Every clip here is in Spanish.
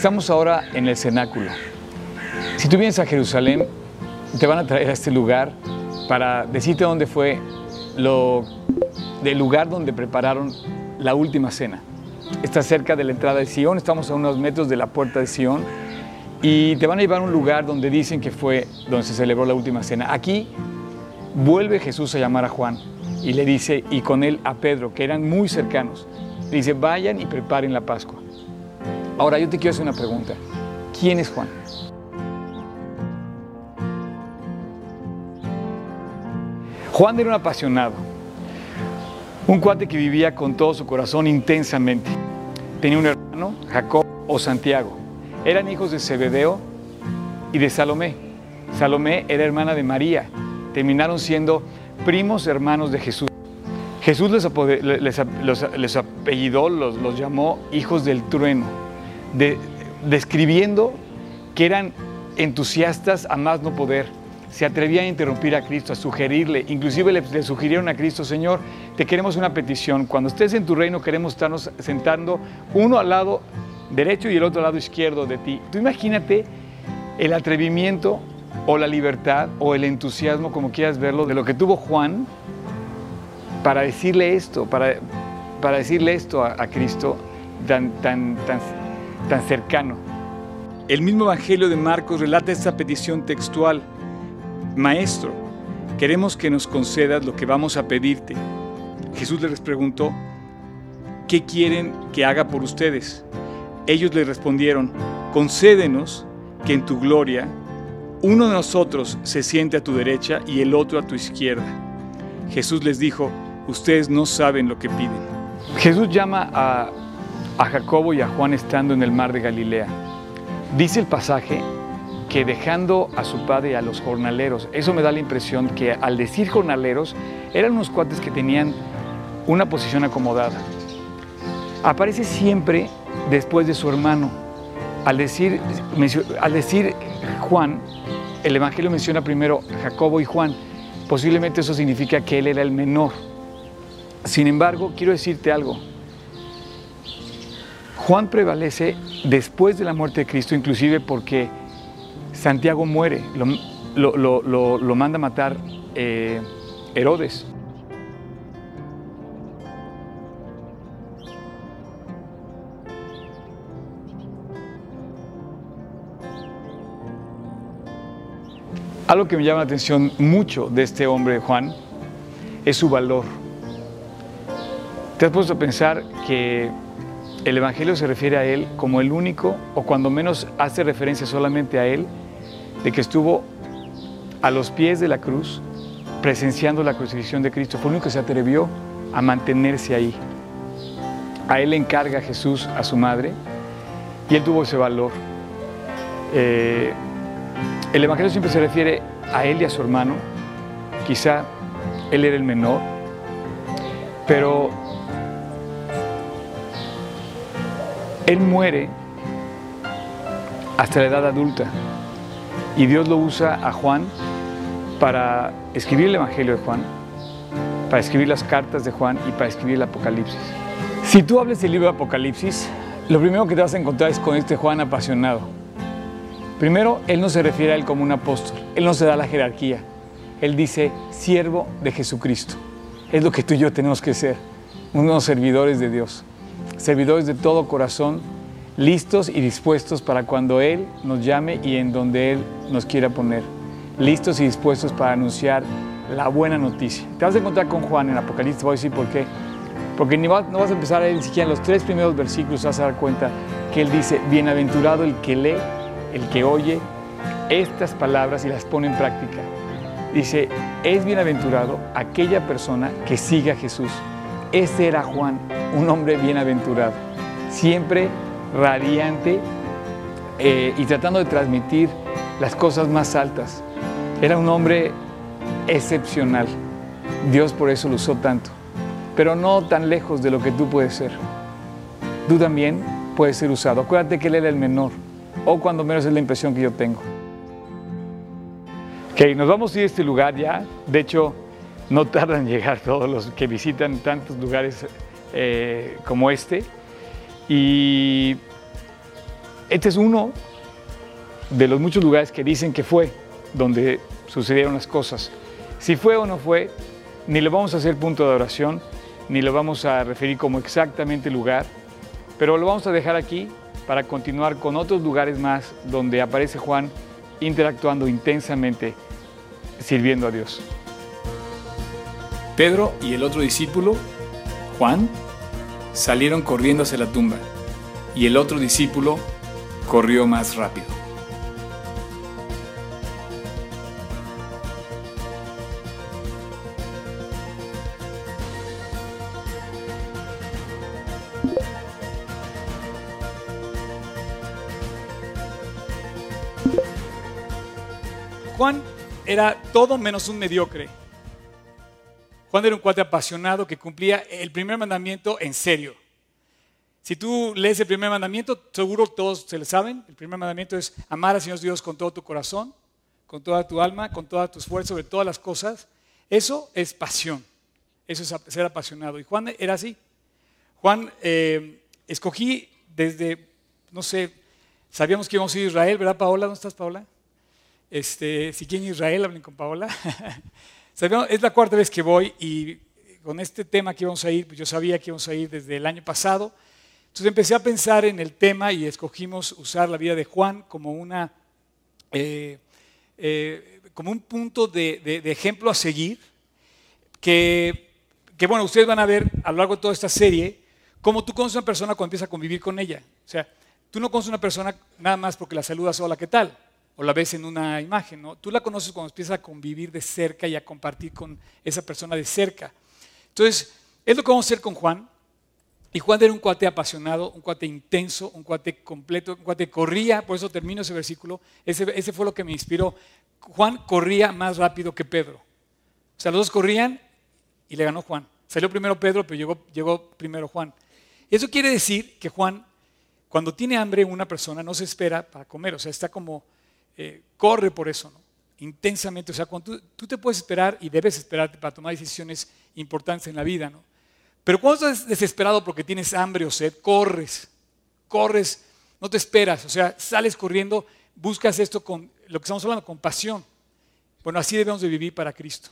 Estamos ahora en el cenáculo. Si tú vienes a Jerusalén, te van a traer a este lugar para decirte dónde fue lo lugar donde prepararon la última cena. Está cerca de la entrada de Sion, estamos a unos metros de la puerta de Sion y te van a llevar a un lugar donde dicen que fue donde se celebró la última cena. Aquí vuelve Jesús a llamar a Juan y le dice, y con él a Pedro, que eran muy cercanos, le dice, vayan y preparen la Pascua. Ahora yo te quiero hacer una pregunta. ¿Quién es Juan? Juan era un apasionado, un cuate que vivía con todo su corazón intensamente. Tenía un hermano, Jacob o Santiago. Eran hijos de Zebedeo y de Salomé. Salomé era hermana de María. Terminaron siendo primos hermanos de Jesús.Jesús les, apellidó, los, llamó hijos del trueno, describiendo que eran entusiastas a más no poder. Se atrevían a interrumpir a Cristo, a sugerirle, inclusive le, le, sugirieron a Cristo, Señor, te queremos una petición. Cuando estés en tu reino queremos estarnos sentando uno al lado derecho y el otro lado izquierdo de ti. Tú imagínate el atrevimiento o la libertad o el entusiasmo, como quieras verlo, de lo que tuvo Juan para decirle esto, para, para decirle esto a, Cristo tan, tan cercano. El mismo Evangelio de Marcos relata esta petición textual. Maestro, queremos que nos concedas lo que vamos a pedirte. Jesús les preguntó, ¿qué quieren que haga por ustedes? Ellos le respondieron, concédenos que en tu gloria uno de nosotros se siente a tu derecha y el otro a tu izquierda. Jesús les dijo, ustedes no saben lo que piden. Jesús llama a, Jacobo y a Juan estando en el mar de Galilea. Dice el pasaje que dejando a su padre y a los jornaleros, eso me da la impresión que al decir jornaleros eran unos cuates que tenían una posición acomodada. Aparece siempre después de su hermano. Al decir, al decir Juan, el Evangelio menciona primero Jacobo y Juan. Posiblemente eso significa que él era el menor. Sin embargo, quiero decirte algo. Juan prevalece después de la muerte de Cristo, inclusive porque Santiago muere, lo, manda a matar eh, Herodes. Algo que me llama la atención mucho de este hombre, Juan, es su valor. ¿Te has puesto a pensar que el Evangelio se refiere a él como el único, o cuando menos hace referencia solamente a él, de que estuvo a los pies de la cruz, presenciando la crucifixión de Cristo? Fue el único que se atrevió a mantenerse ahí. A él le encarga Jesús a su madre y él tuvo ese valor. Eh, el Evangelio siempre se refiere a él y a su hermano. Quizá él era el menor, pero él muere hasta la edad adulta y Dios lo usa a Juan para escribir el Evangelio de Juan, para escribir las cartas de Juan y para escribir el Apocalipsis. Si tú hables del libro de Apocalipsis, lo primero que te vas a encontrar es con este Juan apasionado Primero, Él no se refiere a Él como un apóstol, Él no se da la jerarquía, Él dice siervo de Jesucristo. Es lo que tú y yo tenemos que ser, unos servidores de Dios, servidores de todo corazón, listos y dispuestos para cuando Él nos llame y en donde Él nos quiera poner, listos y dispuestos para anunciar la buena noticia. Te vas a encontrar con Juan en Apocalipsis, voy a decir por qué. Porque no vas a empezar a leer ni siquiera en los tres primeros versículos, vas a dar cuenta que Él dice, bienaventurado el que lee el que oye estas palabras y las pone en práctica. Dice, es bienaventurado aquella persona que siga a Jesús. Ese era Juan, un hombre bienaventurado, siempre radiante eh, y tratando de transmitir las cosas más altas. Era un hombre excepcional. Dios por eso lo usó tanto, pero no tan lejos de lo que tú puedes ser. Tú también puedes ser usado. Acuérdate que él era el menor o cuando menos es la impresión que yo tengo. Ok, nos vamos a ir a este lugar ya. De hecho, no tardan en llegar todos los que visitan tantos lugares eh, como este. Y Este es uno de los muchos lugares que dicen que fue donde sucedieron las cosas. Si fue o no fue, ni lo vamos a hacer punto de oración, ni lo vamos a referir como exactamente lugar, pero lo vamos a dejar aquí para continuar con otros lugares más donde aparece Juan interactuando intensamente, sirviendo a Dios. Pedro y el otro discípulo, Juan, salieron corriendo hacia la tumba y el otro discípulo corrió más rápido. Juan era todo menos un mediocre. Juan era un cuate apasionado que cumplía el primer mandamiento en serio. Si tú lees el primer mandamiento, seguro todos se lo saben. El primer mandamiento es amar al Señor Dios con todo tu corazón, con toda tu alma, con toda tu esfuerzo, sobre todas las cosas. Eso es pasión. Eso es ser apasionado. Y Juan era así. Juan, eh, escogí desde, no sé, sabíamos que íbamos a ir a Israel, ¿verdad, Paola? ¿Dónde estás, Paola? Este, si quieren Israel, hablen con Paola. es la cuarta vez que voy y con este tema que íbamos a ir, pues yo sabía que íbamos a ir desde el año pasado. Entonces empecé a pensar en el tema y escogimos usar la vida de Juan como, una, eh, eh, como un punto de, ejemplo a seguir, que, que, bueno, ustedes van a ver a lo largo de toda esta serie cómo tú conoces a una persona cuando empiezas a convivir con ella. O sea, tú no conoces a una persona nada más porque la saludas, hola, ¿qué tal? O la ves en una imagen, ¿no? Tú la conoces cuando empiezas a convivir de cerca y a compartir con esa persona de cerca. Entonces, es lo que vamos a hacer con Juan. Y Juan era un cuate apasionado, un cuate intenso, un cuate completo, un cuate corría, por eso termino ese versículo. Ese, ese fue lo que me inspiró. Juan corría más rápido que Pedro. O sea, los dos corrían y le ganó Juan. Salió primero Pedro, pero llegó, llegó primero Juan. Eso quiere decir que Juan, cuando tiene hambre una persona, no se espera para comer. O sea, está como eh, corre por eso, ¿no? intensamente. O sea, tú, te puedes esperar y debes esperarte para tomar decisiones importantes en la vida, ¿no? Pero cuando estás desesperado porque tienes hambre o sed, corres, corres, no te esperas, o sea, sales corriendo, buscas esto con lo que estamos hablando, con pasión. Bueno, así debemos de vivir para Cristo.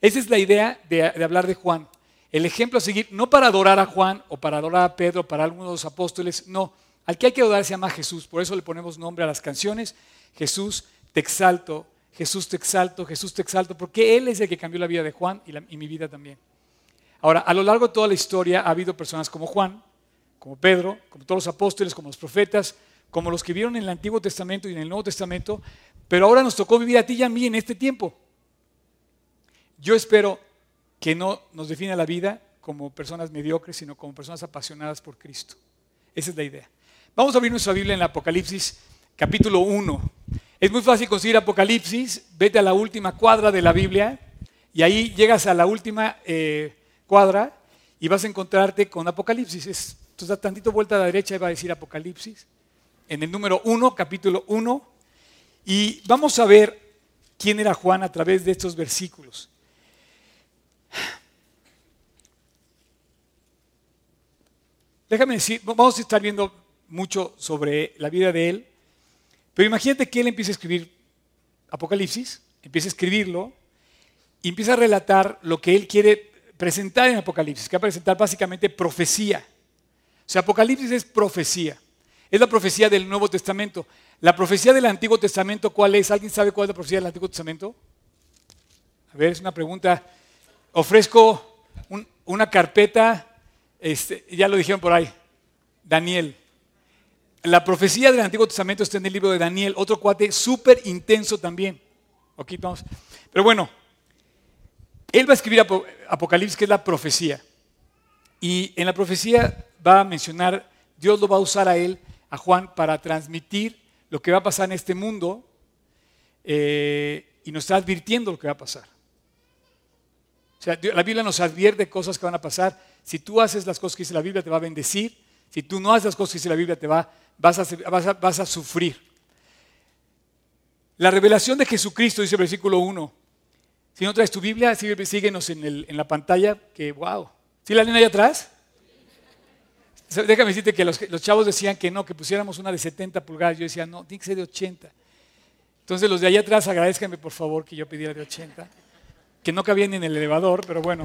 Esa es la idea de, hablar de Juan. El ejemplo a seguir, no para adorar a Juan o para adorar a Pedro, para algunos de los apóstoles, no. Al que hay que adorar se llama Jesús, por eso le ponemos nombre a las canciones Jesús, te exalto, Jesús, te exalto, Jesús, te exalto, porque Él es el que cambió la vida de Juan y, mi vida también. Ahora, a lo largo de toda la historia ha habido personas como Juan, como Pedro, como todos los apóstoles, como los profetas, como los que vieron en el Antiguo Testamento y en el Nuevo Testamento, pero ahora nos tocó vivir a ti y a mí en este tiempo. Yo espero que no nos defina la vida como personas mediocres, sino como personas apasionadas por Cristo. Esa es la idea. Vamos a abrir nuestra Biblia en el Apocalipsis capítulo 1. Es muy fácil conseguir Apocalipsis, vete a la última cuadra de la Biblia y ahí llegas a la última eh, cuadra y vas a encontrarte con Apocalipsis. Es, entonces da tantito vuelta a la derecha y va a decir Apocalipsis. En el número 1, capítulo 1. Y vamos a ver quién era Juan a través de estos versículos. Déjame decir, vamos a estar viendo mucho sobre la vida de él, pero imagínate que él empieza a escribir Apocalipsis, empieza a escribirlo y empieza a relatar lo que él quiere presentar en Apocalipsis, que va a presentar básicamente profecía. O sea, Apocalipsis es profecía. Es la profecía del Nuevo Testamento. La profecía del Antiguo Testamento, ¿cuál es? ¿Alguien sabe cuál es la profecía del Antiguo Testamento? A ver, es una pregunta. Ofrezco una carpeta, este, ya lo dijeron por ahí, Daniel. La profecía del Antiguo Testamento está en el libro de Daniel, otro cuate súper intenso también. Okay, vamos. Pero bueno, él va a escribir Apocalipsis, que es la profecía. Y en la profecía va a mencionar, Dios lo va a usar a él, a Juan, para transmitir lo que va a pasar en este mundo eh, y nos está advirtiendo lo que va a pasar. O sea, la Biblia nos advierte cosas que van a pasar. Si tú haces las cosas que dice la Biblia, te va a bendecir. Si tú no haces las cosas que dice la Biblia, te va vas a, vas a, sufrir. La revelación de Jesucristo, dice el versículo 1. Si no traes tu Biblia, síguenos en, en la pantalla, que wow. ¿Sí la leen ahí atrás? Déjame decirte que los, los, chavos decían que no, que pusiéramos una de 70 pulgadas. Yo decía, no, tiene que de 80. Entonces los de allá atrás agradezcanme por favor que yo pidiera de 80, que no cabían en el elevador, pero bueno.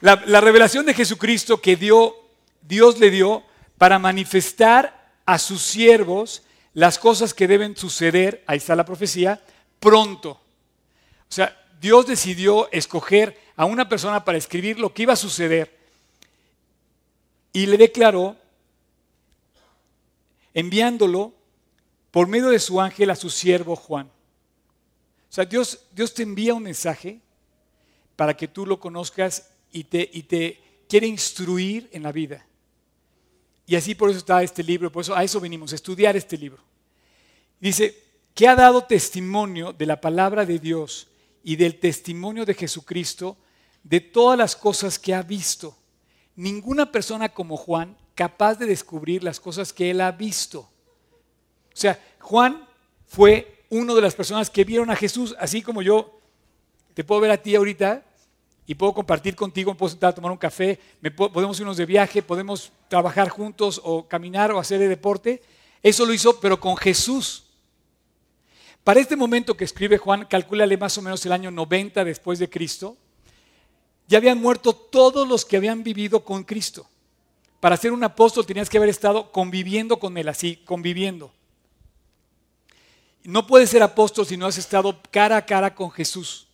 La, la revelación de Jesucristo que dio, Dios le dio para manifestar a sus siervos las cosas que deben suceder, ahí está la profecía, pronto. O sea, Dios decidió escoger a una persona para escribir lo que iba a suceder y le declaró, enviándolo por medio de su ángel a su siervo Juan. O sea, Dios, Dios te envía un mensaje para que tú lo conozcas y te, y te quiere instruir en la vida. Y así por eso está este libro, por eso a eso venimos, a estudiar este libro. Dice, que ha dado testimonio de la palabra de Dios y del testimonio de Jesucristo de todas las cosas que ha visto ninguna persona como Juan capaz de descubrir las cosas que él ha visto. O sea, Juan fue una de las personas que vieron a Jesús, así como yo te puedo ver a ti ahorita y puedo compartir contigo, puedo sentar a tomar un café, podemos irnos de viaje, podemos trabajar juntos o caminar o hacer deporte. Eso lo hizo, pero con Jesús. Para este momento que escribe Juan, calcúlale más o menos el año 90 después de Cristo, ya habían muerto todos los que habían vivido con Cristo. Para ser un apóstol tenías que haber estado conviviendo con Él, así, conviviendo. No puedes ser apóstol si no has estado cara a cara con Jesús.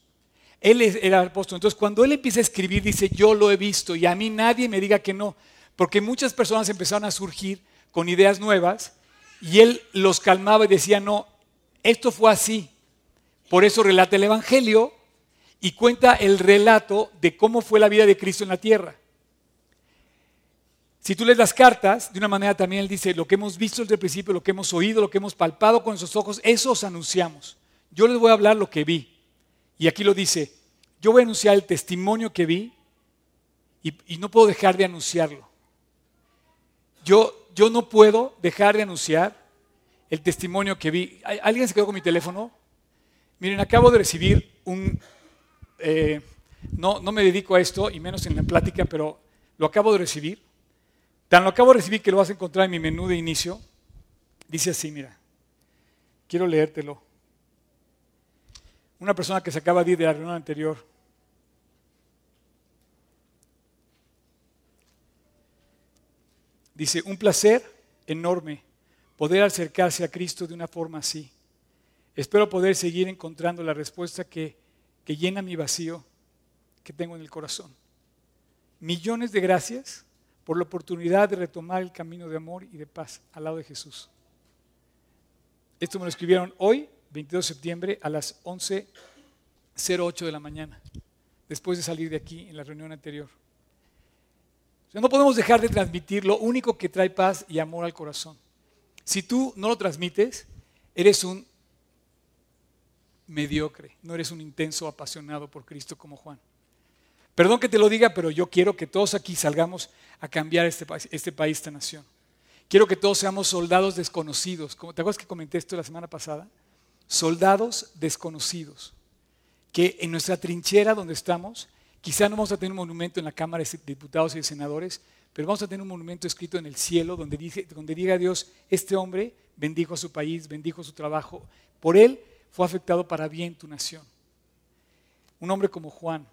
Él era apóstol. Entonces, cuando él empieza a escribir, dice, yo lo he visto y a mí nadie me diga que no. Porque muchas personas empezaron a surgir con ideas nuevas y él los calmaba y decía, no, esto fue así. Por eso relata el Evangelio y cuenta el relato de cómo fue la vida de Cristo en la tierra. Si tú lees las cartas, de una manera también él dice, lo que hemos visto desde el principio, lo que hemos oído, lo que hemos palpado con nuestros ojos, eso os anunciamos. Yo les voy a hablar lo que vi. Y aquí lo dice, yo voy a anunciar el testimonio que vi y, no puedo dejar de anunciarlo. Yo, yo no puedo dejar de anunciar el testimonio que vi. ¿Alguien se quedó con mi teléfono? Miren, acabo de recibir un, eh, no, no me dedico a esto, y menos en la plática, pero lo acabo de recibir. Tan lo acabo de recibir que lo vas a encontrar en mi menú de inicio. Dice así, mira, quiero leértelo. Una persona que se acaba de ir de la reunión anterior. Dice, un placer enorme poder acercarse a Cristo de una forma así. Espero poder seguir encontrando la respuesta que que llena mi vacío que tengo en el corazón. Millones de gracias por la oportunidad de retomar el camino de amor y de paz al lado de Jesús. Esto me lo escribieron hoy, 22 de septiembre, a las 11.08 de la mañana, después de salir de aquí en la reunión anterior. no podemos dejar de transmitir lo único que trae paz y amor al corazón. Si tú no lo transmites, eres un mediocre, no eres un intenso apasionado por Cristo como Juan. Perdón que te lo diga, pero yo quiero que todos aquí salgamos a cambiar este este país, esta nación. Quiero que todos seamos soldados desconocidos. ¿Te acuerdas que comenté esto la semana pasada? Soldados desconocidos. Que en nuestra trinchera donde estamos, quizá no vamos a tener un monumento en la Cámara de Diputados y de Senadores, pero vamos a tener un monumento escrito en el cielo donde, diga Dios, este hombre bendijo a su país, bendijo su trabajo. Por él fue afectado para bien tu nación. Un hombre como Juan,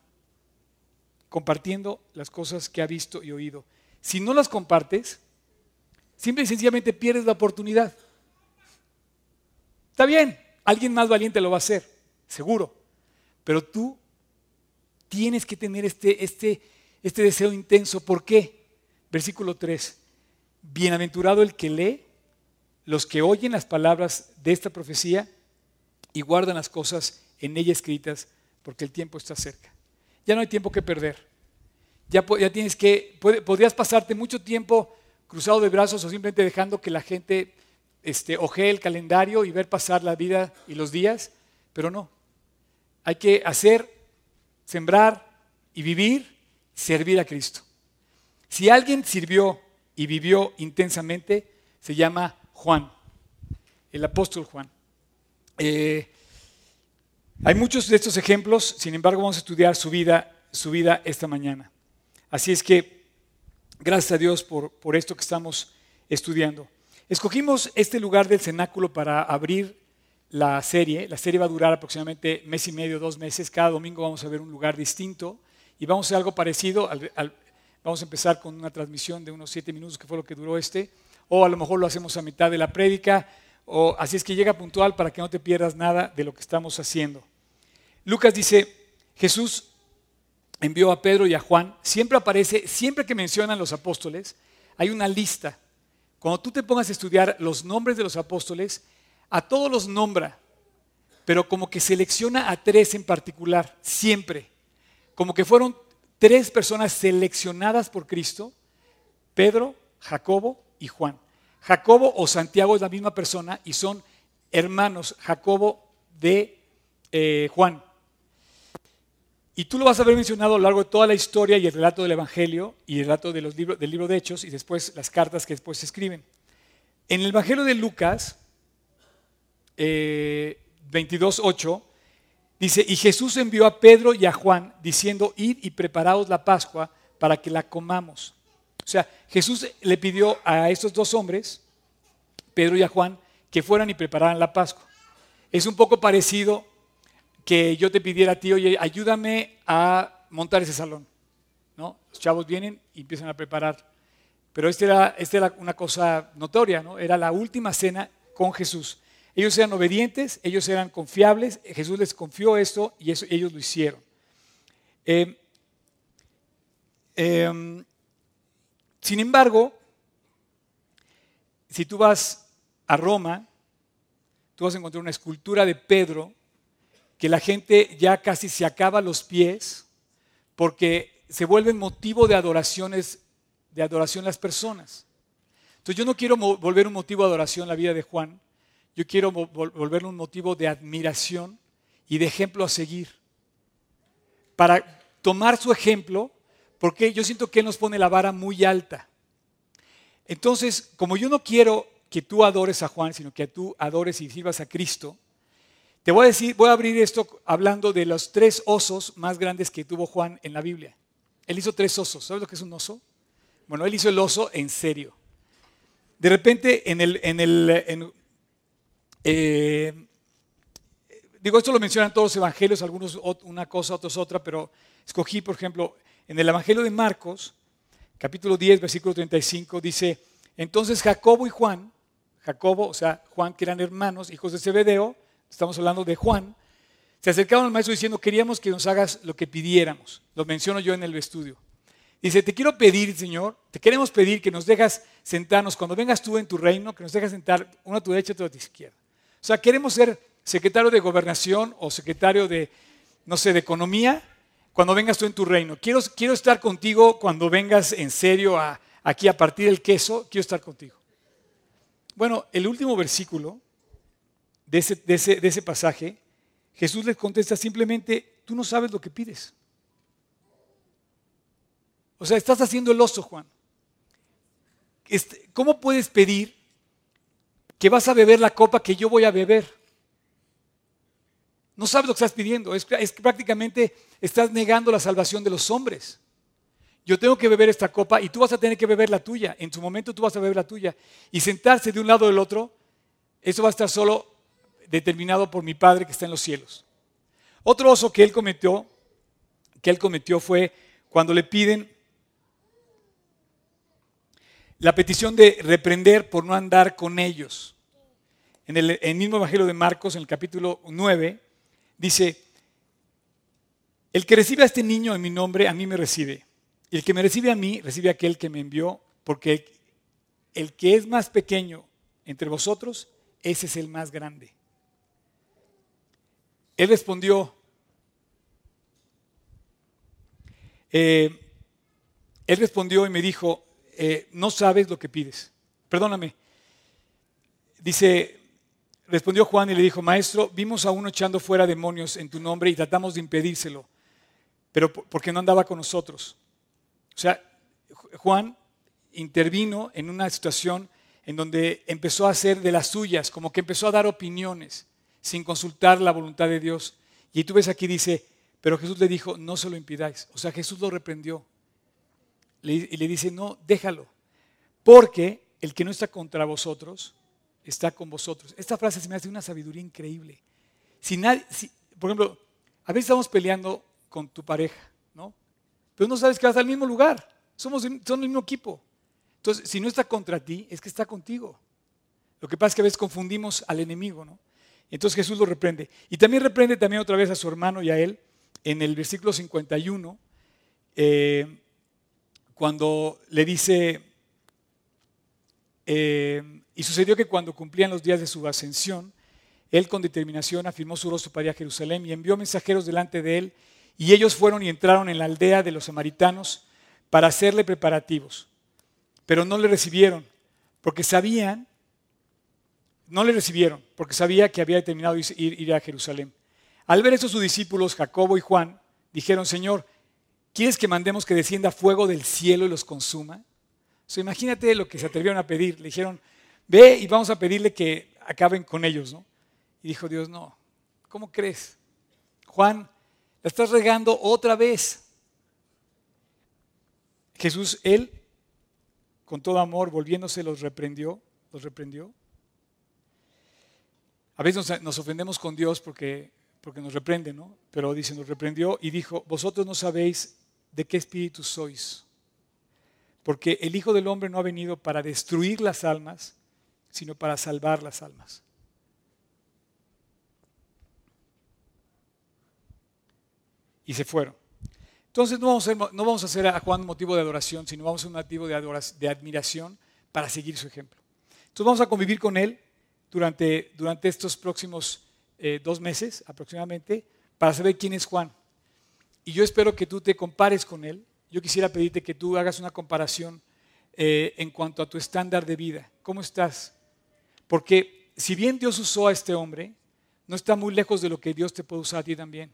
compartiendo las cosas que ha visto y oído. Si no las compartes, simple y sencillamente pierdes la oportunidad. Está bien, alguien más valiente lo va a hacer, seguro. Pero tú tienes que tener este, este, este deseo intenso. ¿Por qué? Versículo 3. Bienaventurado el que lee, los que oyen las palabras de esta profecía y guardan las cosas en ella escritas porque el tiempo está cerca. Ya no hay tiempo que perder. Ya, ya tienes que, podrías pasarte mucho tiempo cruzado de brazos o simplemente dejando que la gente este, el calendario y ver pasar la vida y los días, pero no. Hay que hacer, sembrar y vivir, servir a Cristo. Si alguien sirvió y vivió intensamente, se llama Juan, el apóstol Juan. Eh, hay muchos de estos ejemplos, sin embargo vamos a estudiar su vida, su vida esta mañana. Así es que Gracias a Dios por, por esto que estamos estudiando. Escogimos este lugar del cenáculo para abrir la serie. La serie va a durar aproximadamente mes y medio, dos meses. Cada domingo vamos a ver un lugar distinto y vamos a hacer algo parecido. vamos a empezar con una transmisión de unos siete minutos, que fue lo que duró este, o a lo mejor lo hacemos a mitad de la prédica, o así es que llega puntual para que no te pierdas nada de lo que estamos haciendo. Lucas dice, Jesús envió a Pedro y a Juan. Siempre aparece, siempre que mencionan los apóstoles, hay una lista. Cuando tú te pongas a estudiar los nombres de los apóstoles, a todos los nombra, pero como que selecciona a tres en particular, siempre. Como que fueron tres personas seleccionadas por Cristo, Pedro, Jacobo y Juan. Jacobo o Santiago es la misma persona y son hermanos Jacobo de eh, Juan. Y tú lo vas a ver mencionado a lo largo de toda la historia y el relato del Evangelio y el relato de los del libro de Hechos y después las cartas que después se escriben. En el Evangelio de Lucas, eh, 22.8, dice, y Jesús envió a Pedro y a Juan diciendo, id y preparaos la Pascua para que la comamos. O sea, Jesús le pidió a estos dos hombres, Pedro y a Juan, que fueran y prepararan la Pascua. Es un poco parecido que yo te pidiera a ti, oye, ayúdame a montar ese salón. ¿no? Los chavos vienen y empiezan a preparar. Pero esta era, este era una cosa notoria, ¿no? Era la última cena con Jesús. Ellos eran obedientes, ellos eran confiables, Jesús les confió esto y ellos lo hicieron. Em, em, sin embargo, si tú vas a Roma, tú vas a encontrar una escultura de Pedro que la gente ya casi se acaba los pies porque se vuelven motivo de adoraciones, de adoración las personas. Entonces yo no quiero volver un motivo de adoración la vida de Juan, yo quiero volverlo un motivo de admiración y de ejemplo a seguir. Para tomar su ejemplo, porque yo siento que Él nos pone la vara muy alta. Entonces, como yo no quiero que tú adores a Juan, sino que tú adores y sirvas a Cristo, te voy a decir, voy a abrir esto hablando de los tres osos más grandes que tuvo Juan en la Biblia. Él hizo tres osos. ¿Sabes lo que es un oso? Bueno, él hizo el oso en serio. De repente, en el, en el, eh, digo, esto lo mencionan todos los evangelios, algunos una cosa, otros otra, pero escogí, por ejemplo, en el evangelio de Marcos, capítulo 10, versículo 35, dice, entonces Jacobo y Juan, Jacobo, o sea, Juan, que eran hermanos, hijos de Zebedeo, estamos hablando de Juan, se acercaron al maestro diciendo, queríamos que nos hagas lo que pidiéramos. Lo menciono yo en el estudio. Dice, te quiero pedir, Señor, te queremos pedir que nos dejas sentarnos, cuando vengas tú en tu reino, que nos dejas sentar uno a tu derecha y otro a tu izquierda. O sea, queremos ser secretario de gobernación o secretario de, no sé, de economía, cuando vengas tú en tu reino. Quiero, quiero estar contigo cuando vengas en serio a, aquí a partir del queso, quiero estar contigo. Bueno, el último versículo de ese, pasaje, Jesús les contesta simplemente, tú no sabes lo que pides. O sea, estás haciendo el oso, Juan. Este, ¿Cómo puedes pedir que vas a beber la copa que yo voy a beber? No sabes lo que estás pidiendo. Es, es prácticamente estás negando la salvación de los hombres. Yo tengo que beber esta copa y tú vas a tener que beber la tuya. En su momento tú vas a beber la tuya. Y sentarse de un lado del otro, eso va a estar solo determinado por mi Padre que está en los cielos. Otro oso que él cometió, que él cometió fue cuando le piden la petición de reprender por no andar con ellos. En el, el mismo Evangelio de Marcos, en el capítulo 9, dice, el que recibe a este niño en mi nombre, a mí me recibe. Y el que me recibe a mí, recibe a aquel que me envió, porque el que es más pequeño entre vosotros, ese es el más grande. Él respondió, eh, él respondió y me dijo, eh, no sabes lo que pides. Perdóname. Dice, respondió Juan y le dijo, maestro, vimos a uno echando fuera demonios en tu nombre y tratamos de impedírselo, pero porque no andaba con nosotros. O sea, Juan intervino en una situación en donde empezó a hacer de las suyas, como que empezó a dar opiniones sin consultar la voluntad de Dios. Y tú ves aquí dice, pero Jesús le dijo, no se lo impidáis. O sea, Jesús lo reprendió. y le dice, no, déjalo, porque el que no está contra vosotros está con vosotros. Esta frase se me hace una sabiduría increíble. Si nadie, por ejemplo, a veces estamos peleando con tu pareja, ¿no? Pero no sabes que vas al mismo lugar. Somos son el mismo equipo. Entonces, si no está contra ti, es que está contigo. Lo que pasa es que a veces confundimos al enemigo, ¿no? Entonces Jesús lo reprende. Y también reprende también otra vez a su hermano y a él en el versículo 51, eh, cuando le dice, eh, y sucedió que cuando cumplían los días de su ascensión, él con determinación afirmó su rostro para ir a Jerusalén y envió mensajeros delante de él, y ellos fueron y entraron en la aldea de los samaritanos para hacerle preparativos. Pero no le recibieron, porque sabían, no le recibieron, porque sabía que había determinado ir, ir a Jerusalén. Al ver eso sus discípulos, Jacobo y Juan, dijeron, Señor, ¿quieres que mandemos que descienda fuego del cielo y los consuma? Imagínate lo que se atrevieron a pedir. Le dijeron, ve y vamos a pedirle que acaben con ellos, ¿no? Y dijo Dios, no, ¿cómo crees? Juan, la estás regando otra vez. Jesús, él, con todo amor, volviéndose, los reprendió, los reprendió. A veces nos, ofendemos con Dios porque, porque nos reprende, ¿no? Pero dice, nos reprendió y dijo, vosotros no sabéis de qué espíritu sois, porque el Hijo del Hombre no ha venido para destruir las almas, sino para salvar las almas. Y se fueron. Entonces no vamos, a hacer, no vamos a hacer a Juan motivo de adoración, sino vamos a un motivo de, de admiración para seguir su ejemplo. Entonces vamos a convivir con él durante, durante estos próximos eh, dos meses aproximadamente para saber quién es Juan. Y yo espero que tú te compares con él. Yo quisiera pedirte que tú hagas una comparación eh, en cuanto a tu estándar de vida. ¿Cómo estás? Porque si bien Dios usó a este hombre, no está muy lejos de lo que Dios te puede usar a ti también.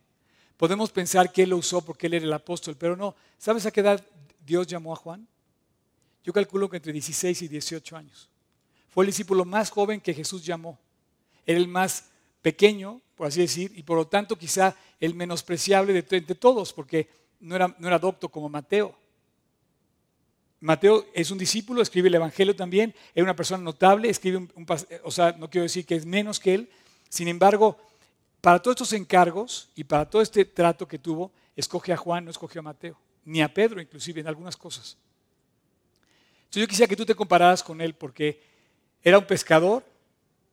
Podemos pensar que Él lo usó porque Él era el apóstol, pero no. ¿Sabes a qué edad Dios llamó a Juan? Yo calculo que entre 16 y 18 años. Fue el discípulo más joven que Jesús llamó. Era el más pequeño, por así decir, y por lo tanto quizá el menospreciable de, todos, porque no era, no era docto como Mateo. Mateo es un discípulo, escribe el Evangelio también, era una persona notable, escribe un, o sea, no quiero decir que es menos que él, sin embargo, para todos estos encargos y para todo este trato que tuvo, escoge a Juan, no escogió a Mateo, ni a Pedro inclusive en algunas cosas. Entonces yo quisiera que tú te compararas con él porque era un pescador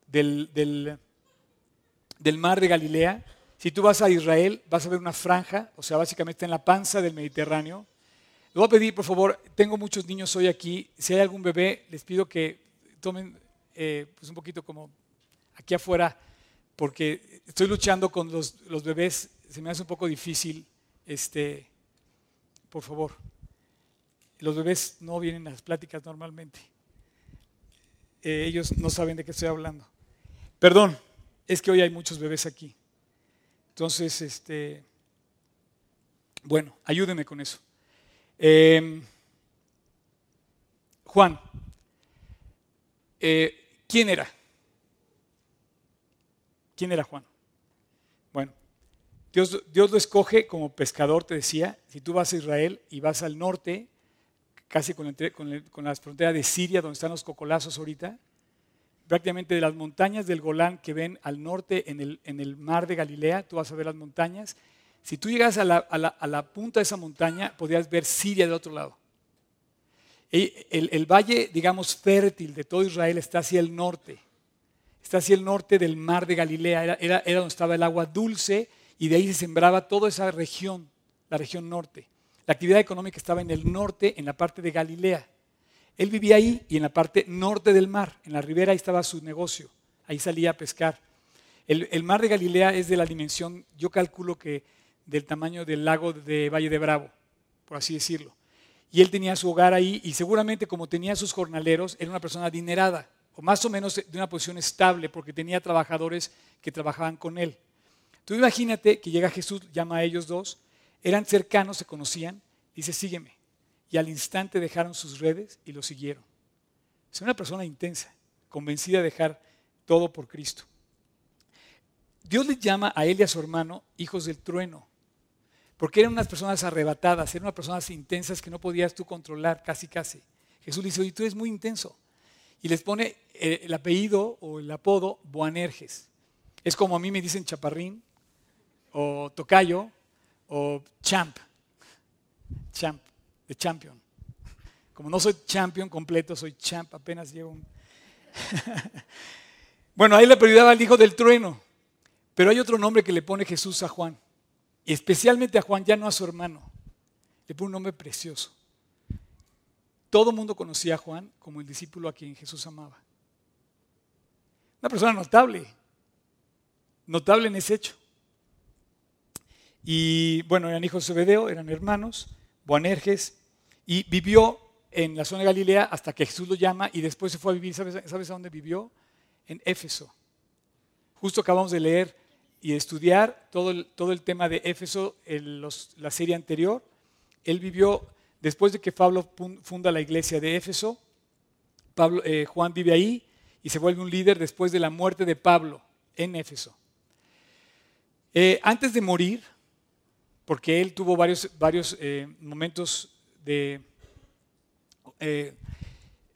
del, del, mar de Galilea. Si tú vas a Israel, vas a ver una franja, o sea, básicamente en la panza del Mediterráneo. Le voy a pedir, por favor, tengo muchos niños hoy aquí. Si hay algún bebé, les pido que tomen eh, pues un poquito como aquí afuera porque estoy luchando con los, bebés, se me hace un poco difícil, este, por favor. Los bebés no vienen a las pláticas normalmente. Eh, ellos no saben de qué estoy hablando. Perdón, es que hoy hay muchos bebés aquí. Entonces, este, bueno, ayúdenme con eso. Em, Juan, eh, ¿quién era? ¿Quién era Juan? Bueno, Dios, Dios lo escoge como pescador, te decía. Si tú vas a Israel y vas al norte, casi con, con, las fronteras de Siria, donde están los cocolazos ahorita, prácticamente de las montañas del Golán que ven al norte en el, mar de Galilea, tú vas a ver las montañas. Si tú llegas a la, la, punta de esa montaña, podrías ver Siria de otro lado. El, el, valle, digamos, fértil de todo Israel está hacia el norte está hacia el norte del mar de Galilea, era, donde estaba el agua dulce y de ahí se sembraba toda esa región, la región norte. La actividad económica estaba en el norte, en la parte de Galilea. Él vivía ahí y en la parte norte del mar, en la ribera, ahí estaba su negocio, ahí salía a pescar. El, mar de Galilea es de la dimensión, yo calculo que del tamaño del lago de Valle de Bravo, por así decirlo. Y él tenía su hogar ahí y seguramente como tenía sus jornaleros, era una persona adinerada o más o menos de una posición estable, porque tenía trabajadores que trabajaban con él. Tú imagínate que llega Jesús, llama a ellos dos, eran cercanos, se conocían, dice, sígueme. Y al instante dejaron sus redes y lo siguieron. Es una persona intensa, convencida de dejar todo por Cristo. Dios les llama a él y a su hermano hijos del trueno. porque eran unas personas arrebatadas, eran unas personas intensas que no podías tú controlar, casi casi. Jesús le dice, oye, tú eres muy intenso. Y les pone eh, el apellido o el apodo Boanerges. Es como a mí me dicen chaparrín, o tocayo, o champ. Champ, de champion. Como no soy champion completo, soy champ, apenas llevo un... bueno, ahí le apellidaba al hijo del trueno. Pero hay otro nombre que le pone Jesús a Juan. Y especialmente a Juan, ya no a su hermano. Le pone un nombre precioso. Todo mundo conocía a Juan como el discípulo a quien Jesús amaba. Una persona notable, notable en ese hecho. Y bueno, eran hijos de Zebedeo, eran hermanos, Boanerges, y vivió en la zona de Galilea hasta que Jesús lo llama y después se fue a vivir, ¿sabes, ¿sabes a dónde vivió? En Éfeso. Justo acabamos de leer y estudiar todo el, todo el tema de Éfeso, en la serie anterior. Él vivió, después de que Pablo funda la iglesia de Éfeso, eh, Juan vive ahí y se vuelve un líder después de la muerte de Pablo en Éfeso. Eh, antes de morir, porque él tuvo varios, varios eh, momentos de...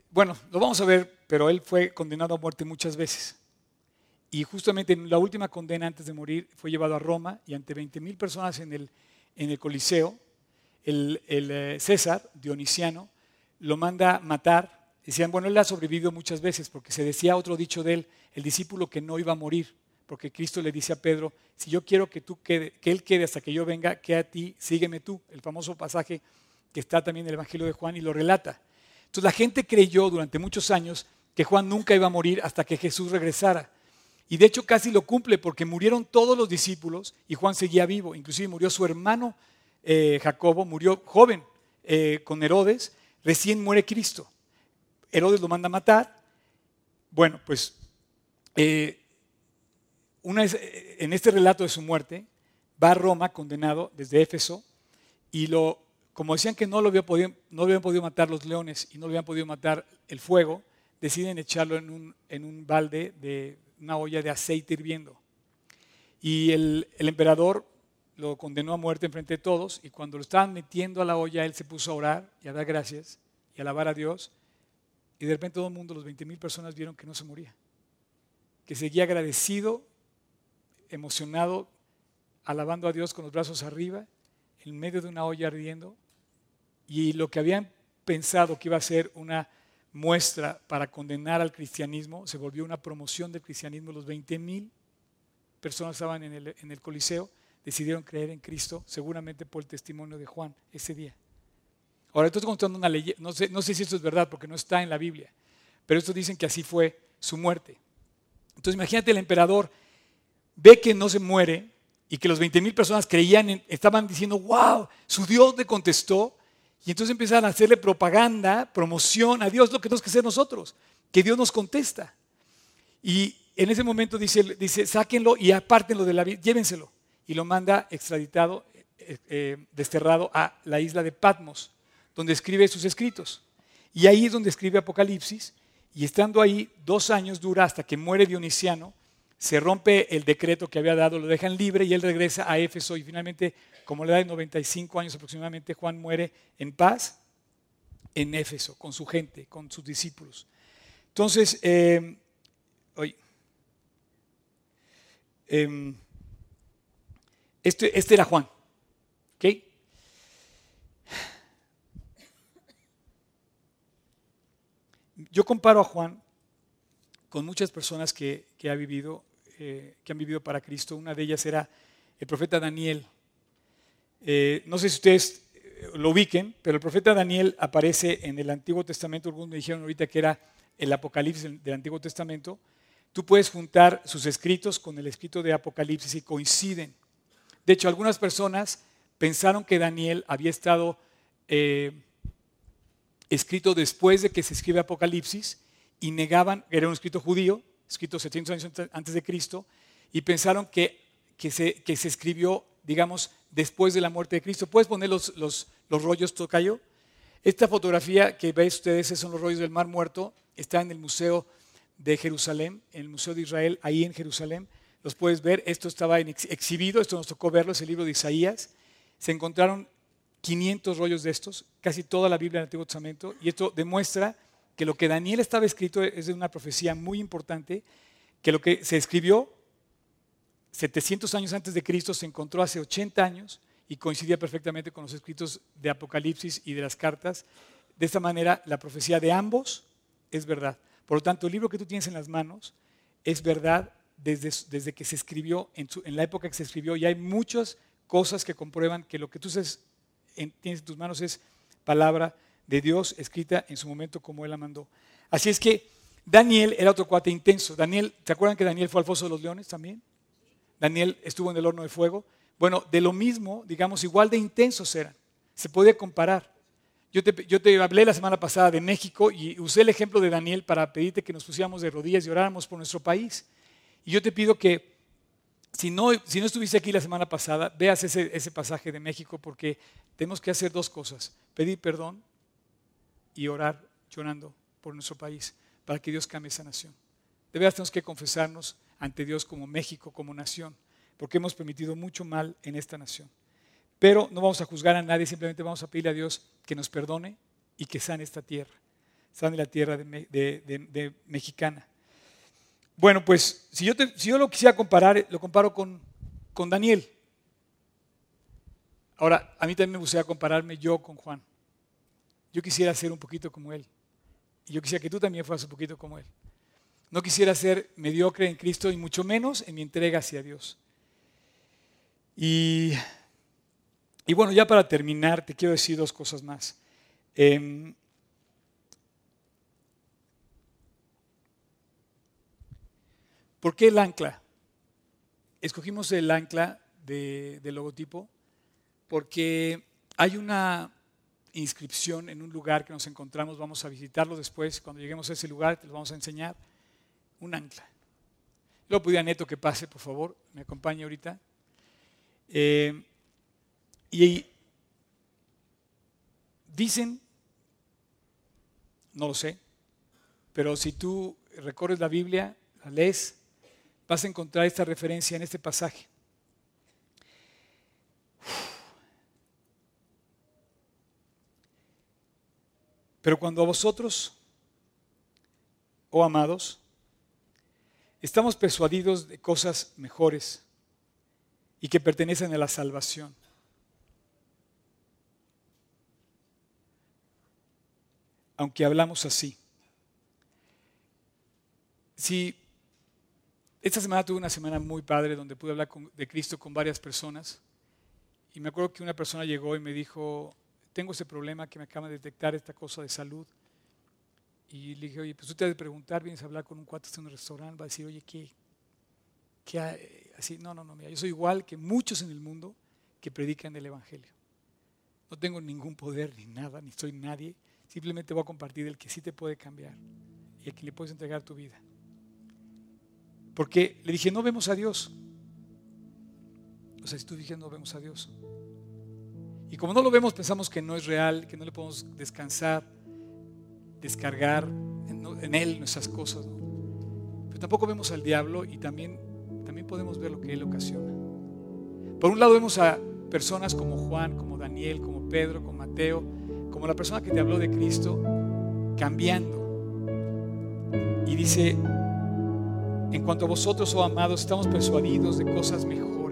bueno, lo vamos a ver, pero él fue condenado a muerte muchas veces. Y justamente en la última condena antes de morir fue llevado a Roma y ante 20.000 personas en el, en el Coliseo, el, eh, César, Dionisiano, lo manda matar. Decían, bueno, él ha sobrevivido muchas veces porque se decía otro dicho de él, el discípulo que no iba a morir, porque Cristo le dice a Pedro, si yo quiero que, tú quede, que él quede hasta que yo venga, que a ti, sígueme tú. El famoso pasaje que está también en el Evangelio de Juan y lo relata. Entonces la gente creyó durante muchos años que Juan nunca iba a morir hasta que Jesús regresara. Y de hecho casi lo cumple porque murieron todos los discípulos y Juan seguía vivo. Inclusive murió su hermano eh, Jacobo, murió joven eh, con Herodes, recién muere Cristo. Herodes lo manda a matar. Bueno, pues eh, en este relato de su muerte va a Roma condenado desde Éfeso y lo, como decían que no lo, había podido, habían podido matar los leones y no lo habían podido matar el fuego, deciden echarlo en un, en un balde de una olla de aceite hirviendo. Y el, emperador lo condenó a muerte en frente de todos y cuando lo estaban metiendo a la olla, él se puso a orar y a dar gracias y a alabar a Dios. Y de repente todo el mundo, los 20 mil personas, vieron que no se moría, que seguía agradecido, emocionado, alabando a Dios con los brazos arriba, en medio de una olla ardiendo. Y lo que habían pensado que iba a ser una muestra para condenar al cristianismo, se volvió una promoción del cristianismo. Los 20 mil personas estaban en el, en el Coliseo, decidieron creer en Cristo, seguramente por el testimonio de Juan ese día. Ahora, estoy contando una leyenda, no sé, no sé si esto es verdad porque no está en la Biblia, pero estos dicen que así fue su muerte. Entonces imagínate el emperador ve que no se muere y que los 20 mil personas creían, estaban diciendo, wow, su Dios le contestó, y entonces empiezan a hacerle propaganda, promoción a Dios, lo que tenemos que hacer nosotros, que Dios nos contesta. Y en ese momento dice, dice sáquenlo y apártenlo de la vida, llévenselo. Y lo manda extraditado, eh, eh, desterrado a la isla de Patmos, donde escribe sus escritos. Y ahí es donde escribe Apocalipsis. Y estando ahí, dos años dura hasta que muere Dionisiano, se rompe el decreto que había dado, lo dejan libre y él regresa a Éfeso y finalmente como le da de 95 años aproximadamente, Juan muere en paz en Éfeso, con su gente, con sus discípulos. Entonces, eh, em, este, este, era Juan. Yo comparo a Juan con muchas personas que, ha vivido, eh, que han vivido para Cristo. Una de ellas era el profeta Daniel. Eh, no sé si ustedes eh, lo ubiquen, pero el profeta Daniel aparece en el Antiguo Testamento, algunos me dijeron ahorita que era el Apocalipsis del Antiguo Testamento. Tú puedes juntar sus escritos con el escrito de Apocalipsis y coinciden. De hecho, algunas personas pensaron que Daniel había estado escrito después de que se escribe Apocalipsis y negaban, era un escrito judío, escrito 700 años antes de Cristo, y pensaron que, que, se, que se escribió, digamos, después de la muerte de Cristo. ¿Puedes poner los, los, los rollos, Tocayo? Esta fotografía que veis ustedes, esos son los rollos del Mar Muerto, está en el Museo de Jerusalén, en el Museo de Israel, ahí en Jerusalén. Los puedes ver, esto estaba exhibido, esto nos tocó verlo, es el libro de Isaías. se encontraron 500 rollos de estos, casi toda la Biblia del Antiguo Testamento, y esto demuestra que lo que Daniel estaba escrito es de una profecía muy importante, que lo que se escribió 700 años antes de Cristo se encontró hace 80 años y coincidía perfectamente con los escritos de Apocalipsis y de las cartas. De esta manera, la profecía de ambos es verdad. Por lo tanto, el libro que tú tienes en las manos es verdad desde, desde que se escribió, en, en, la época que se escribió, y hay muchas cosas que comprueban que lo que tú tienes en tus manos es palabra de Dios escrita en su momento como Él la mandó. Así es que Daniel era otro cuate intenso. Daniel, ¿se acuerdan que Daniel fue al foso de los leones también? Daniel estuvo en el horno de fuego. Bueno, de lo mismo, digamos, igual de intensos eran. Se podía comparar. Yo te, yo te, hablé la semana pasada de México y usé el ejemplo de Daniel para pedirte que nos pusiéramos de rodillas y oráramos por nuestro país. Y yo te pido que, si no, si no estuviste aquí la semana pasada, veas ese, ese pasaje de México porque tenemos que hacer dos cosas. Pedir perdón y orar llorando por nuestro país para que Dios cambie esa nación. De verdad tenemos que confesarnos ante Dios como México, como nación, porque hemos permitido mucho mal en esta nación. Pero no vamos a juzgar a nadie, simplemente vamos a pedirle a Dios que nos perdone y que sane esta tierra, sane la tierra de, mexicana. Bueno, pues si yo, si yo, lo quisiera comparar, lo comparo con, con Daniel. Ahora, a mí también me gustaría compararme yo con Juan. Yo quisiera ser un poquito como él. Y yo quisiera que tú también fueras un poquito como él. No quisiera ser mediocre en Cristo y mucho menos en mi entrega hacia Dios. Y, bueno, ya para terminar, te quiero decir dos cosas más. Em, ¿Por qué el ancla? Escogimos el ancla de, del logotipo porque hay una inscripción en un lugar que nos encontramos, vamos a visitarlo después, cuando lleguemos a ese lugar te lo vamos a enseñar un ancla. Lo pedí a Neto que pase, por favor, me acompañe ahorita. Eh, y dicen, no lo sé, pero si tú recorres la Biblia, la lees, vas a encontrar esta referencia en este pasaje. Pero cuando a vosotros, oh amados, estamos persuadidos de cosas mejores y que pertenecen a la salvación. Aunque hablamos así. Si esta semana tuve una semana muy padre donde pude hablar de Cristo con varias personas y me acuerdo que una persona llegó y me dijo, tengo ese problema que me acaba de detectar esta cosa de salud y le dije, oye, pues tú te has de preguntar, vienes a hablar con un cuate en un restaurante, va a decir, oye, ¿qué? ¿Qué hay? Así, no, no, no, mira, yo soy igual que muchos en el mundo que predican el Evangelio. No tengo ningún poder ni nada, ni soy nadie. Simplemente voy a compartir el que sí te puede cambiar y a quien le puedes entregar tu vida. Porque le dije, no vemos a Dios. O sea, si tú dije, no vemos a Dios. Y como no lo vemos, pensamos que no es real, que no le podemos descansar descargar en, Él nuestras cosas. Pero tampoco vemos al diablo y también, también podemos ver lo que Él ocasiona. Por un lado vemos a personas como Juan, como Daniel, como Pedro, como Mateo, como la persona que te habló de Cristo, cambiando. Y dice, en cuanto a vosotros, oh amados, estamos persuadidos de cosas mejores.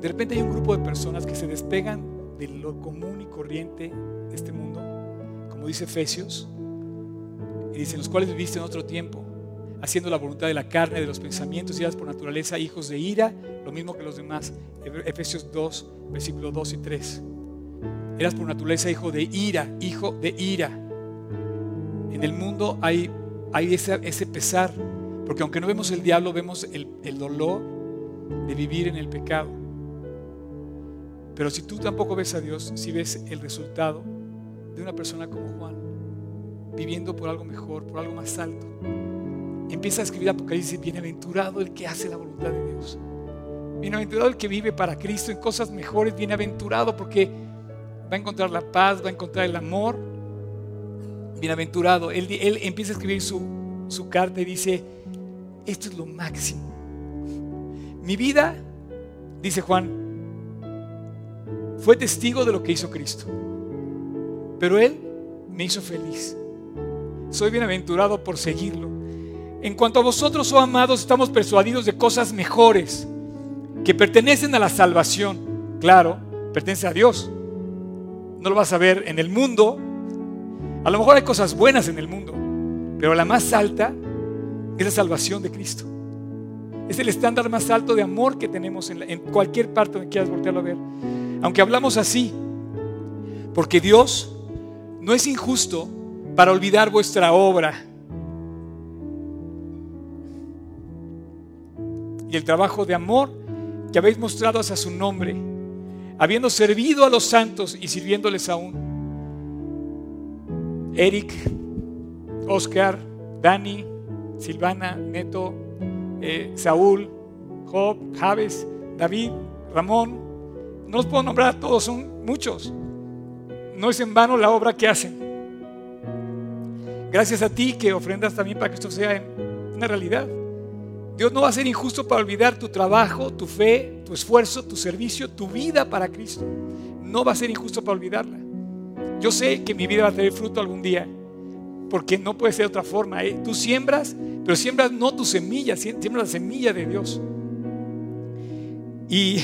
De repente hay un grupo de personas que se despegan de lo común y corriente de este mundo como dice Efesios, y dice, los cuales viviste en otro tiempo, haciendo la voluntad de la carne, de los pensamientos, y eras por naturaleza hijos de ira, lo mismo que los demás. Efesios 2, versículos 2 y 3. Eras por naturaleza hijo de ira, hijo de ira. En el mundo hay, ese, pesar, porque aunque no vemos el diablo, vemos el dolor de vivir en el pecado. Pero si tú tampoco ves a Dios, si ves el resultado, de una persona como Juan, viviendo por algo mejor, por algo más alto. Empieza a escribir Apocalipsis, bienaventurado el que hace la voluntad de Dios. Bienaventurado el que vive para Cristo en cosas mejores, bienaventurado porque va a encontrar la paz, va a encontrar el amor. Bienaventurado. Él, empieza a escribir su carta y dice, esto es lo máximo. Mi vida, dice Juan, fue testigo de lo que hizo Cristo. Pero Él me hizo feliz. Soy bienaventurado por seguirlo. En cuanto a vosotros, oh amados, estamos persuadidos de cosas mejores que pertenecen a la salvación. Claro, pertenece a Dios. No lo vas a ver en el mundo. A lo mejor hay cosas buenas en el mundo, pero la más alta es la salvación de Cristo. Es el estándar más alto de amor que tenemos en, cualquier parte donde quieras voltearlo a ver. Aunque hablamos así, porque Dios no es injusto para olvidar vuestra obra y el trabajo de amor que habéis mostrado hacia su nombre, habiendo servido a los santos y sirviéndoles aún. Eric, Oscar, Dani, Silvana, Neto, eh, Saúl, Job, Javes, David, Ramón. No los puedo nombrar a todos, son muchos. No es en vano la obra que hacen. Gracias a ti que ofrendas también para que esto sea una realidad. Dios no va a ser injusto para olvidar tu trabajo, tu fe, tu esfuerzo, tu servicio, tu vida para Cristo. No va a ser injusto para olvidarla. Yo sé que mi vida va a tener fruto algún día, porque no puede ser de otra forma. ¿eh? Tú siembras pero siembras no tu semilla, siembras la semilla de Dios. Y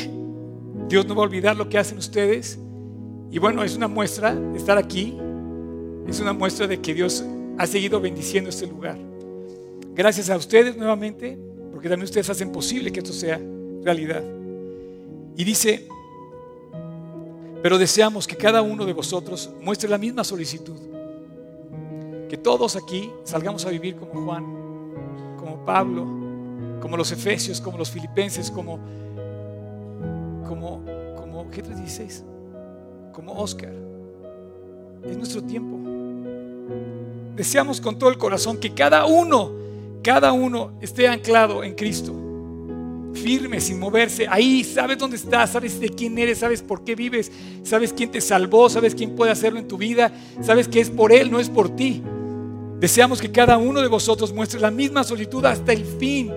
Dios no va a olvidar lo que hacen ustedes. Y bueno, es una muestra de estar aquí. Es una muestra de que Dios ha seguido bendiciendo este lugar. Gracias a ustedes nuevamente, porque también ustedes hacen posible que esto sea realidad. Y dice, pero deseamos que cada uno de vosotros muestre la misma solicitud. Que todos aquí salgamos a vivir como Juan, como Pablo, como los Efesios, como los Filipenses, como, como, como, ¿qué 16? Como Oscar. Es nuestro tiempo. Deseamos con todo el corazón que cada uno, cada uno esté anclado en Cristo, firme, sin moverse. Ahí sabes dónde estás, sabes de quién eres, sabes por qué vives, sabes quién te salvó, sabes quién puede hacerlo en tu vida, sabes que es por Él, no es por ti. Deseamos que cada uno de vosotros muestre la misma solitud hasta el fin.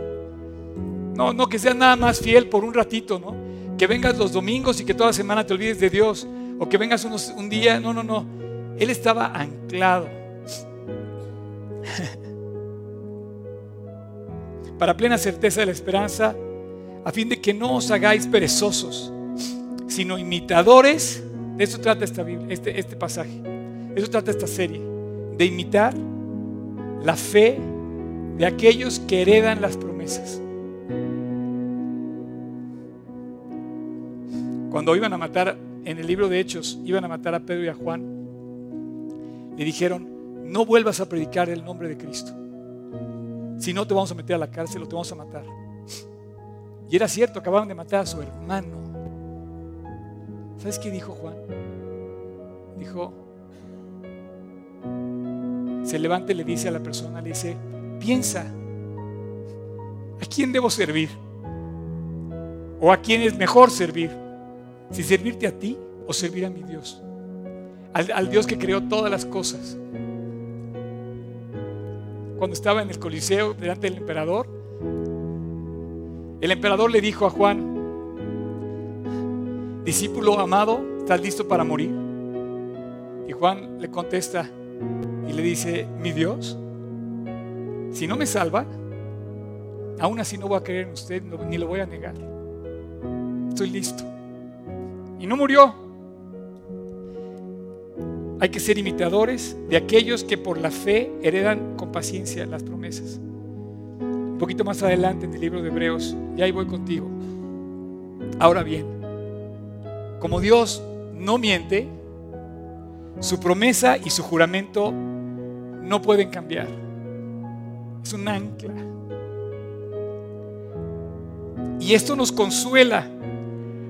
No, no que seas nada más fiel por un ratito, ¿no? Que vengas los domingos y que toda semana te olvides de Dios. O que vengas un día. No, no, no. Él estaba anclado. Para plena certeza de la esperanza, a fin de que no os hagáis perezosos, sino imitadores. De eso trata esta Biblia, este, este pasaje. De eso trata esta serie. De imitar la fe de aquellos que heredan las promesas. Cuando iban a matar, en el libro de Hechos, iban a matar a Pedro y a Juan, le dijeron, no vuelvas a predicar el nombre de Cristo. Si no, te vamos a meter a la cárcel o te vamos a matar. Y era cierto, acababan de matar a su hermano. ¿Sabes qué dijo Juan? Dijo, se levanta y le dice a la persona, le dice, piensa, ¿a quién debo servir? ¿O a quién es mejor servir? Si servirte a ti o servir a mi Dios, al, Dios que creó todas las cosas. Cuando estaba en el Coliseo delante del emperador, el emperador le dijo a Juan, discípulo amado, ¿estás listo para morir? Y Juan le contesta, y le dice, mi Dios, si no me salva, aún así no voy a creer en usted ni lo voy a negar. Estoy listo. Y no murió. Hay que ser imitadores de aquellos que por la fe heredan con paciencia las promesas. Un poquito más adelante en el libro de Hebreos, y ahí voy contigo. Ahora bien, como Dios no miente, su promesa y su juramento no pueden cambiar. Es un ancla. Y esto nos consuela,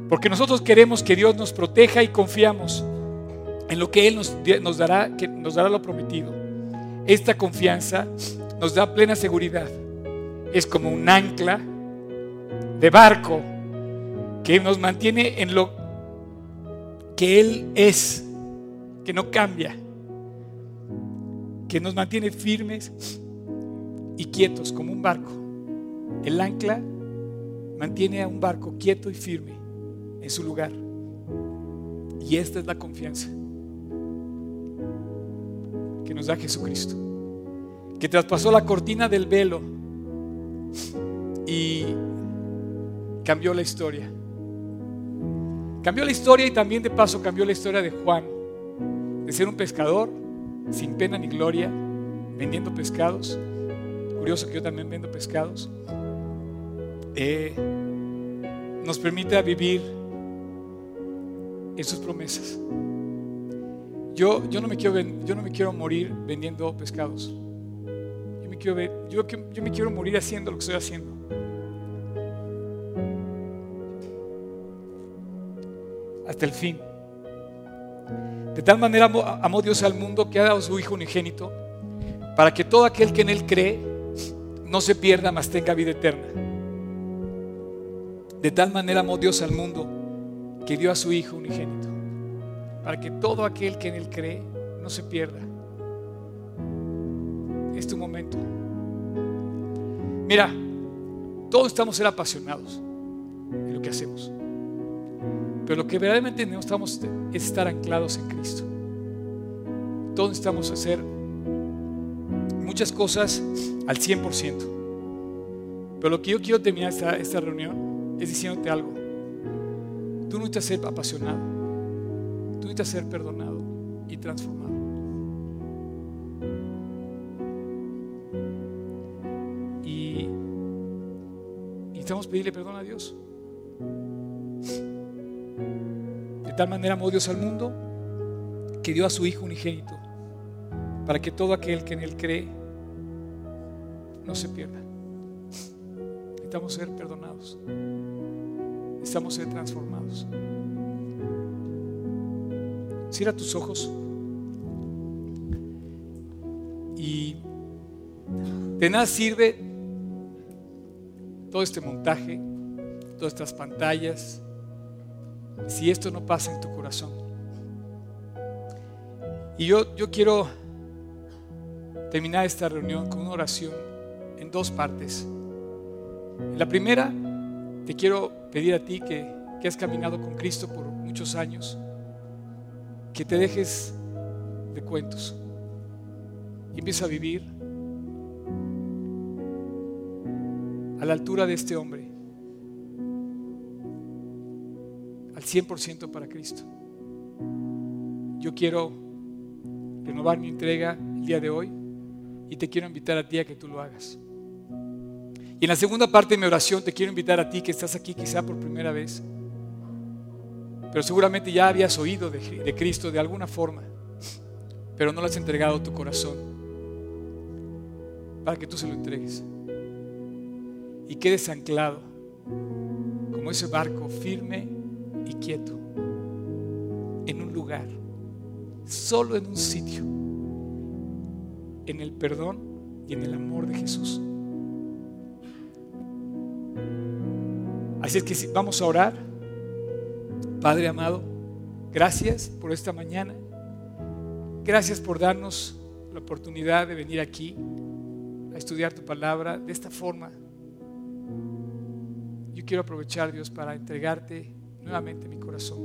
porque nosotros queremos que Dios nos proteja y confiamos en lo que Él nos, dará, que nos dará lo prometido. Esta confianza nos da plena seguridad. Es como un ancla de barco que nos mantiene en lo que Él es, que no cambia que nos mantiene firmes y quietos como un barco. El ancla mantiene a un barco quieto y firme en su lugar. Y esta es la confianza que nos da Jesucristo, que traspasó la cortina del velo y cambió la historia. Cambió la historia y también de paso cambió la historia de Juan, de ser un pescador sin pena ni gloria, vendiendo pescados. Curioso que yo también vendo pescados. Eh, nos permite vivir en sus promesas. Yo, yo, no me quiero, yo no me quiero morir vendiendo pescados. Yo me, quiero yo, me quiero morir haciendo lo que estoy haciendo. Hasta el fin. De tal manera amó, Dios al mundo que ha dado su Hijo unigénito para que todo aquel que en Él cree no se pierda, mas tenga vida eterna. De tal manera amó Dios al mundo que dio a su Hijo unigénito para que todo aquel que en Él cree no se pierda. Es tu momento. Mira, todos estamos ser apasionados en lo que hacemos. Pero lo que verdaderamente necesitamos es estar anclados en Cristo. Todos necesitamos hacer muchas cosas al 100%. Pero lo que yo quiero terminar esta, esta reunión es diciéndote algo. Tú necesitas ser apasionado. Tú necesitas ser perdonado y transformado. Y necesitamos pedirle perdón a Dios. tal manera amó Dios al mundo que dio a su Hijo unigénito para que todo aquel que en Él cree no se pierda. Necesitamos ser perdonados. Necesitamos ser transformados. Cierra tus ojos y de nada sirve todo este montaje, todas estas pantallas, si esto no pasa en tu corazón. Y yo, yo quiero terminar esta reunión con una oración en dos partes. la primera, te quiero pedir a ti que, que has caminado con Cristo por muchos años, que te dejes de cuentos y empieza a vivir a la altura de este hombre al 100% para Cristo. Yo quiero renovar mi entrega el día de hoy y te quiero invitar a ti a que tú lo hagas. Y en la segunda parte de mi oración te quiero invitar a ti que estás aquí quizá por primera vez, pero seguramente ya habías oído de, Cristo de alguna forma, pero no le has entregado tu corazón para que tú se lo entregues y quedes anclado como ese barco firme y quieto en un lugar, solo en un sitio, en el perdón y en el amor de Jesús. Así es que vamos a orar. Padre amado, gracias por esta mañana. Gracias por darnos la oportunidad de venir aquí a estudiar tu palabra de esta forma. Yo quiero aprovechar, Dios, para entregarte nuevamente mi corazón.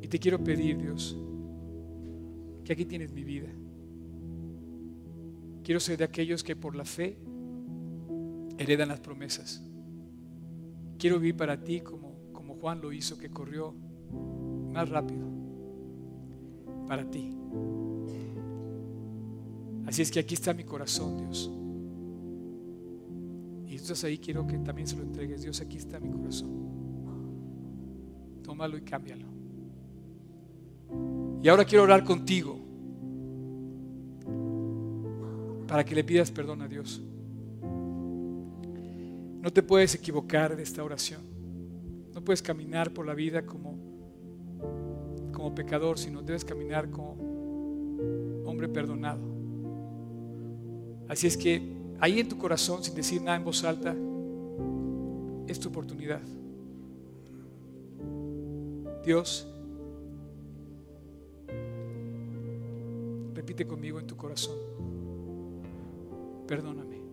Y te quiero pedir, Dios, que aquí tienes mi vida. Quiero ser de aquellos que por la fe heredan las promesas. Quiero vivir para ti como, como Juan lo hizo, que corrió más rápido para ti. Así es que aquí está mi corazón, Dios. Y tú estás ahí, quiero que también se lo entregues. Dios, aquí está mi corazón tómalo y cámbialo. Y ahora quiero orar contigo para que le pidas perdón a Dios. No te puedes equivocar de esta oración. No puedes caminar por la vida como, como pecador, sino debes caminar como hombre perdonado. Así es que ahí en tu corazón, sin decir nada en voz alta, es tu oportunidad. Dios, repite conmigo en tu corazón, perdóname.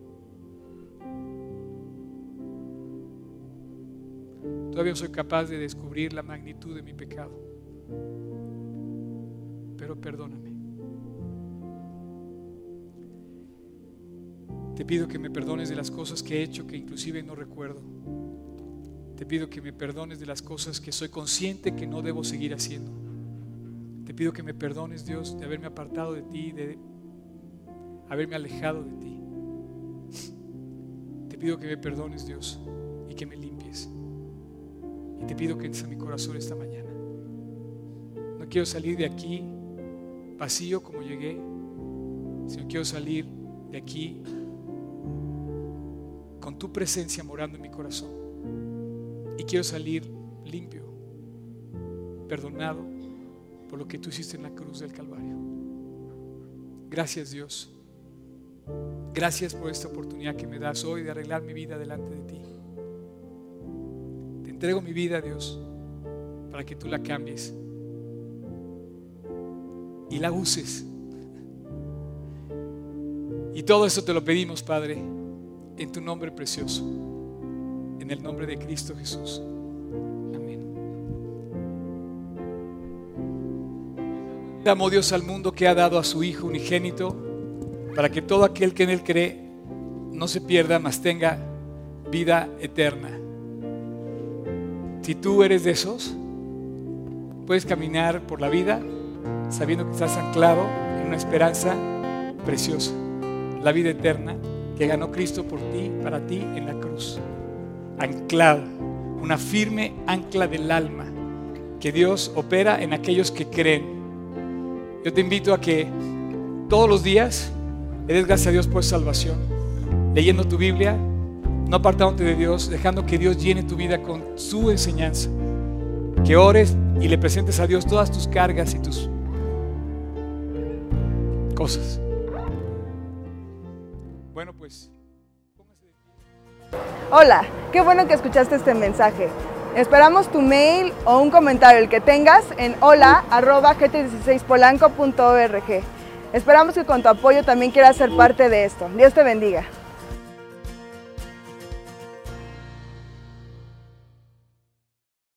Todavía soy capaz de descubrir la magnitud de mi pecado. Pero perdóname. Te pido que me perdones de las cosas que he hecho que inclusive no recuerdo. Te pido que me perdones de las cosas que soy consciente que no debo seguir haciendo. Te pido que me perdones, Dios, de haberme apartado de ti, de haberme alejado de ti. Te pido que me perdones, Dios, y que me limpies. Y te pido que entres a mi corazón esta mañana. No quiero salir de aquí vacío como llegué, sino quiero salir de aquí con tu presencia morando en mi corazón. Y quiero salir limpio, perdonado por lo que tú hiciste en la cruz del Calvario. Gracias Dios. Gracias por esta oportunidad que me das hoy de arreglar mi vida delante de ti. Entrego mi vida, Dios, para que tú la cambies y la uses. Y todo eso te lo pedimos, Padre, en tu nombre precioso, en el nombre de Cristo Jesús. Amén. Amó Dios al mundo que ha dado a su Hijo unigénito para que todo aquel que en Él cree no se pierda, mas tenga vida eterna. Si tú eres de esos, puedes caminar por la vida sabiendo que estás anclado en una esperanza preciosa, la vida eterna que ganó Cristo por ti, para ti en la cruz. Anclado, una firme ancla del alma que Dios opera en aquellos que creen. Yo te invito a que todos los días le des gracias a Dios por salvación, leyendo tu Biblia, no apartándote de Dios, dejando que Dios llene tu vida con su enseñanza. Que ores y le presentes a Dios todas tus cargas y tus cosas. Bueno, pues. Hola, qué bueno que escuchaste este mensaje. Esperamos tu mail o un comentario, el que tengas, en hola.gt16polanco.org. Esperamos que con tu apoyo también quieras ser parte de esto. Dios te bendiga.